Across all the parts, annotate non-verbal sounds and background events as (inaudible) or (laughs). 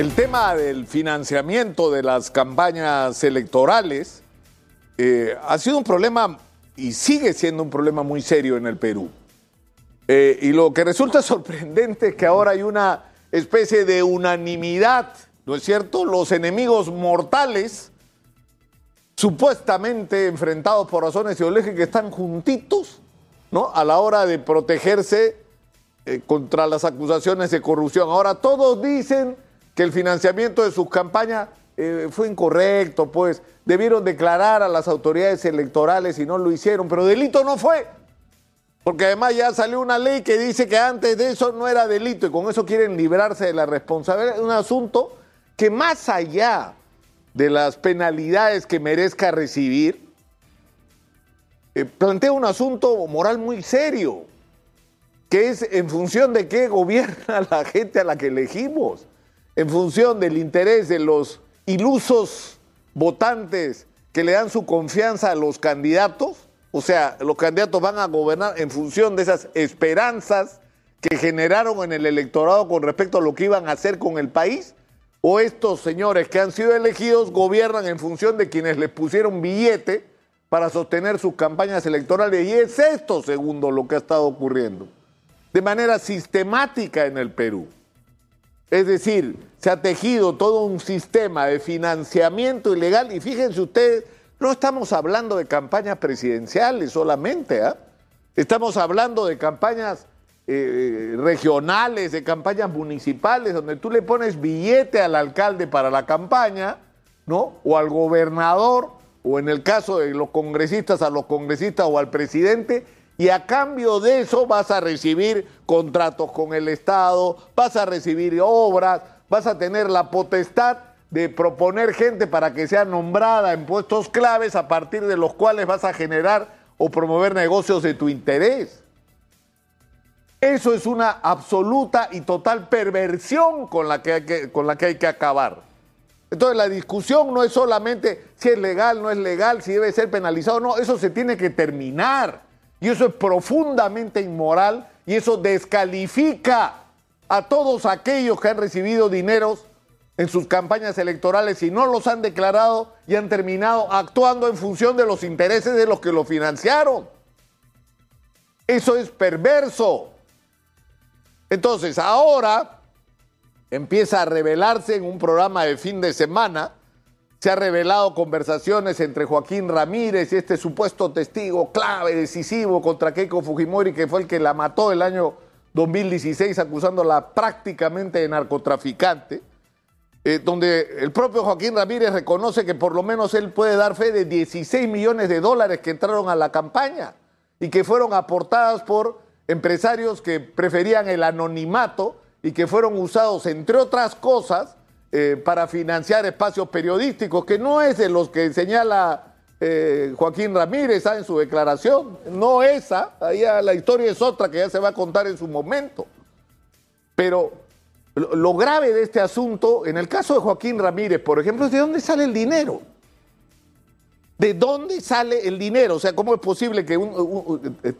El tema del financiamiento de las campañas electorales eh, ha sido un problema y sigue siendo un problema muy serio en el Perú. Eh, y lo que resulta (laughs) sorprendente es que ahora hay una especie de unanimidad, ¿no es cierto? Los enemigos mortales, supuestamente enfrentados por razones ideológicas, están juntitos, ¿no? A la hora de protegerse eh, contra las acusaciones de corrupción. Ahora todos dicen que el financiamiento de sus campañas eh, fue incorrecto, pues debieron declarar a las autoridades electorales y no lo hicieron, pero delito no fue. Porque además ya salió una ley que dice que antes de eso no era delito y con eso quieren librarse de la responsabilidad. Es un asunto que más allá de las penalidades que merezca recibir, eh, plantea un asunto moral muy serio, que es en función de qué gobierna (laughs) la gente a la que elegimos, en función del interés de los ilusos votantes que le dan su confianza a los candidatos o sea, los candidatos van a gobernar en función de esas esperanzas que generaron en el electorado con respecto a lo que iban a hacer con el país. O estos señores que han sido elegidos gobiernan en función de quienes les pusieron billete para sostener sus campañas electorales. Y es esto, segundo, lo que ha estado ocurriendo. De manera sistemática en el Perú. Es decir, se ha tejido todo un sistema de financiamiento ilegal y fíjense ustedes no estamos hablando de campañas presidenciales solamente, ¿ah? estamos hablando de campañas eh, regionales, de campañas municipales, donde tú le pones billete al alcalde para la campaña, ¿no? O al gobernador, o en el caso de los congresistas, a los congresistas o al presidente, y a cambio de eso vas a recibir contratos con el Estado, vas a recibir obras, vas a tener la potestad de proponer gente para que sea nombrada en puestos claves a partir de los cuales vas a generar o promover negocios de tu interés. Eso es una absoluta y total perversión con la que hay que, con la que, hay que acabar. Entonces la discusión no es solamente si es legal, no es legal, si debe ser penalizado, no, eso se tiene que terminar. Y eso es profundamente inmoral y eso descalifica a todos aquellos que han recibido dineros en sus campañas electorales y no los han declarado y han terminado actuando en función de los intereses de los que lo financiaron. Eso es perverso. Entonces, ahora empieza a revelarse en un programa de fin de semana, se ha revelado conversaciones entre Joaquín Ramírez y este supuesto testigo clave, decisivo contra Keiko Fujimori, que fue el que la mató el año 2016 acusándola prácticamente de narcotraficante eh, donde el propio Joaquín Ramírez reconoce que por lo menos él puede dar fe de 16 millones de dólares que entraron a la campaña y que fueron aportadas por empresarios que preferían el anonimato y que fueron usados, entre otras cosas, eh, para financiar espacios periodísticos, que no es de los que señala eh, Joaquín Ramírez ¿ah? en su declaración, no esa, ahí la historia es otra que ya se va a contar en su momento. Pero lo grave de este asunto, en el caso de Joaquín Ramírez, por ejemplo, es de dónde sale el dinero. ¿De dónde sale el dinero? O sea, ¿cómo es posible que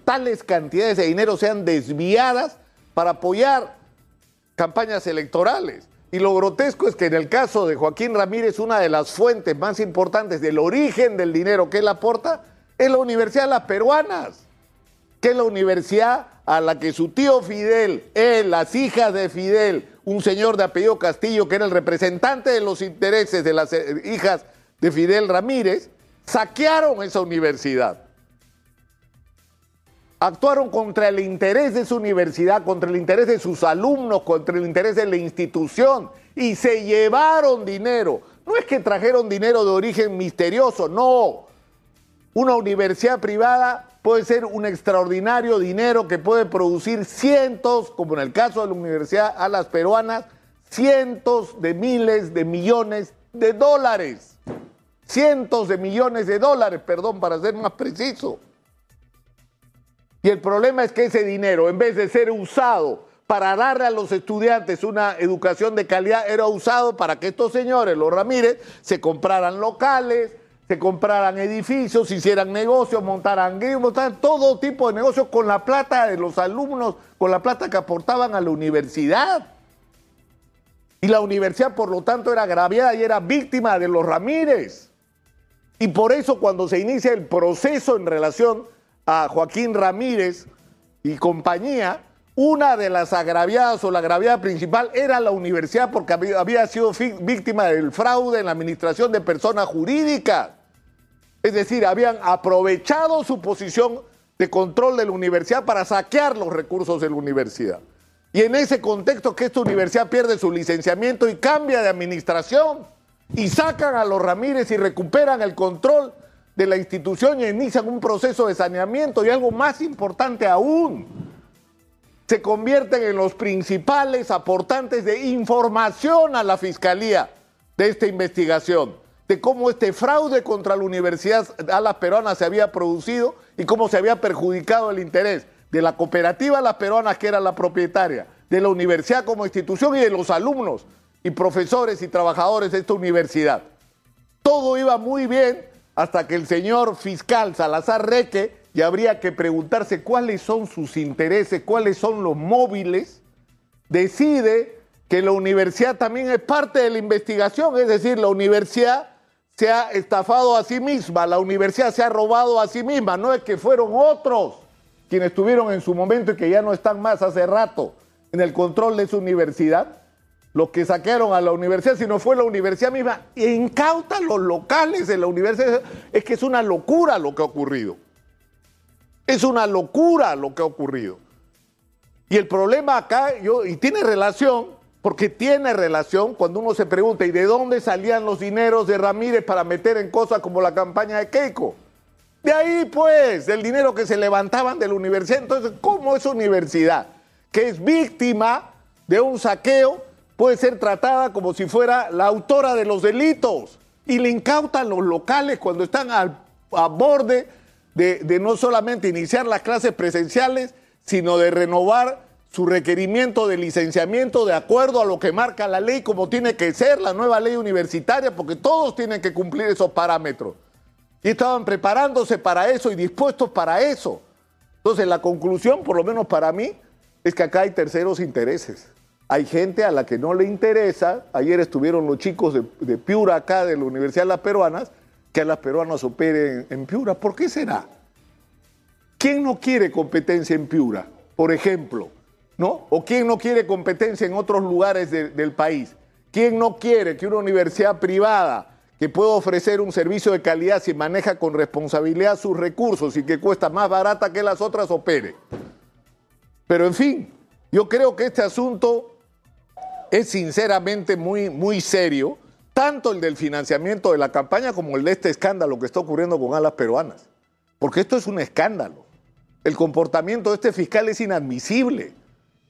tales cantidades de dinero sean desviadas para apoyar campañas electorales? Y lo grotesco es que en el caso de Joaquín Ramírez, una de las fuentes más importantes del origen del dinero que él aporta es la Universidad de las Peruanas, que es la universidad a la que su tío Fidel, él, las hijas de Fidel, un señor de apellido Castillo, que era el representante de los intereses de las eh, hijas de Fidel Ramírez, saquearon esa universidad. Actuaron contra el interés de su universidad, contra el interés de sus alumnos, contra el interés de la institución y se llevaron dinero. No es que trajeron dinero de origen misterioso, no. Una universidad privada puede ser un extraordinario dinero que puede producir cientos, como en el caso de la Universidad a las Peruanas, cientos de miles de millones de dólares. Cientos de millones de dólares, perdón, para ser más preciso. Y el problema es que ese dinero, en vez de ser usado para darle a los estudiantes una educación de calidad, era usado para que estos señores, los Ramírez, se compraran locales, se compraran edificios, hicieran negocios, montaran guíos, montaran todo tipo de negocios con la plata de los alumnos, con la plata que aportaban a la universidad. Y la universidad, por lo tanto, era agraviada y era víctima de los Ramírez. Y por eso cuando se inicia el proceso en relación a Joaquín Ramírez y compañía, una de las agraviadas o la agraviada principal era la universidad porque había sido víctima del fraude en la administración de personas jurídicas. Es decir, habían aprovechado su posición de control de la universidad para saquear los recursos de la universidad. Y en ese contexto que esta universidad pierde su licenciamiento y cambia de administración y sacan a los Ramírez y recuperan el control de la institución y inician un proceso de saneamiento y algo más importante aún, se convierten en los principales aportantes de información a la Fiscalía de esta investigación, de cómo este fraude contra la Universidad Alas Peruanas se había producido y cómo se había perjudicado el interés de la cooperativa Las Peruanas, que era la propietaria, de la universidad como institución y de los alumnos y profesores y trabajadores de esta universidad. Todo iba muy bien hasta que el señor fiscal Salazar Reque, y habría que preguntarse cuáles son sus intereses, cuáles son los móviles, decide que la universidad también es parte de la investigación, es decir, la universidad se ha estafado a sí misma, la universidad se ha robado a sí misma, no es que fueron otros quienes estuvieron en su momento y que ya no están más hace rato en el control de su universidad, los que saquearon a la universidad, sino fue la universidad misma, e incauta los locales de la universidad. Es que es una locura lo que ha ocurrido. Es una locura lo que ha ocurrido. Y el problema acá, yo, y tiene relación, porque tiene relación cuando uno se pregunta, ¿y de dónde salían los dineros de Ramírez para meter en cosas como la campaña de Keiko? De ahí, pues, del dinero que se levantaban de la universidad. Entonces, ¿cómo esa universidad, que es víctima de un saqueo, puede ser tratada como si fuera la autora de los delitos? Y le incautan los locales cuando están al, a borde de, de no solamente iniciar las clases presenciales, sino de renovar su requerimiento de licenciamiento de acuerdo a lo que marca la ley, como tiene que ser la nueva ley universitaria, porque todos tienen que cumplir esos parámetros. Y estaban preparándose para eso y dispuestos para eso. Entonces, la conclusión, por lo menos para mí, es que acá hay terceros intereses. Hay gente a la que no le interesa. Ayer estuvieron los chicos de, Piura acá, de la Universidad de las Peruanas, que a las peruanas operen en Piura. ¿Por qué será? ¿Quién no quiere competencia en Piura, por ejemplo? ¿No? ¿O quién no quiere competencia en otros lugares del país? ¿Quién no quiere que una universidad privada que puede ofrecer un servicio de calidad si maneja con responsabilidad sus recursos y que cuesta más barata que las otras, opere. Pero en fin, yo creo que este asunto es sinceramente muy, muy serio, tanto el del financiamiento de la campaña como el de este escándalo que está ocurriendo con alas peruanas. Porque esto es un escándalo. El comportamiento de este fiscal es inadmisible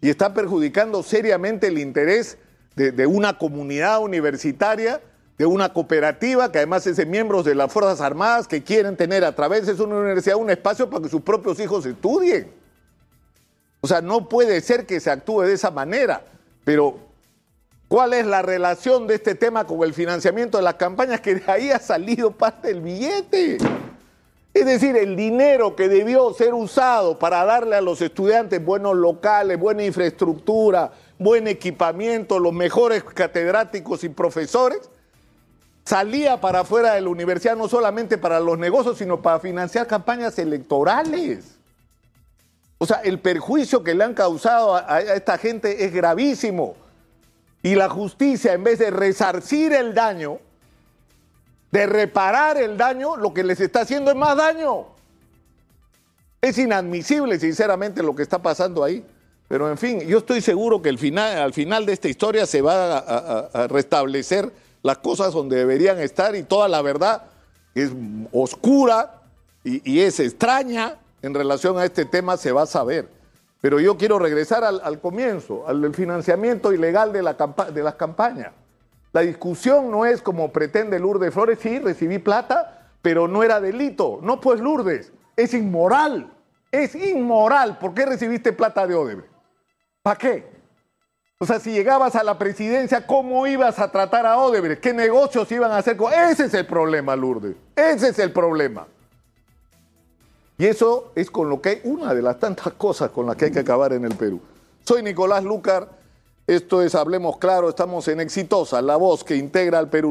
y está perjudicando seriamente el interés de, una comunidad universitaria de una cooperativa que además es de miembros de las Fuerzas Armadas que quieren tener a través de su universidad un espacio para que sus propios hijos estudien. O sea, no puede ser que se actúe de esa manera, pero ¿cuál es la relación de este tema con el financiamiento de las campañas? Que de ahí ha salido parte del billete. Es decir, el dinero que debió ser usado para darle a los estudiantes buenos locales, buena infraestructura, buen equipamiento, los mejores catedráticos y profesores, salía para afuera de la universidad no solamente para los negocios, sino para financiar campañas electorales. O sea, el perjuicio que le han causado a, esta gente es gravísimo. Y la justicia, en vez de resarcir el daño, de reparar el daño, lo que les está haciendo es más daño. Es inadmisible, sinceramente, lo que está pasando ahí. Pero en fin, yo estoy seguro que al final de esta historia se va a restablecer las cosas donde deberían estar y toda la verdad es oscura y, es extraña en relación a este tema se va a saber. Pero yo quiero regresar al, comienzo, al financiamiento ilegal de, la de las campañas. La discusión no es como pretende Lourdes Flores, sí, recibí plata, pero no era delito. No, pues Lourdes, es inmoral. Es inmoral. ¿Por qué recibiste plata de Odebrecht? ¿Para qué? O sea, si llegabas a la presidencia, ¿cómo ibas a tratar a Odebrecht? ¿Qué negocios iban a hacer con.? Ese es el problema, Lourdes. Ese es el problema. Y eso es con lo que hay una de las tantas cosas con las que hay que acabar en el Perú. Soy Nicolás Lucar. Esto es Hablemos Claro, estamos en Exitosa, la voz que integra al Perú.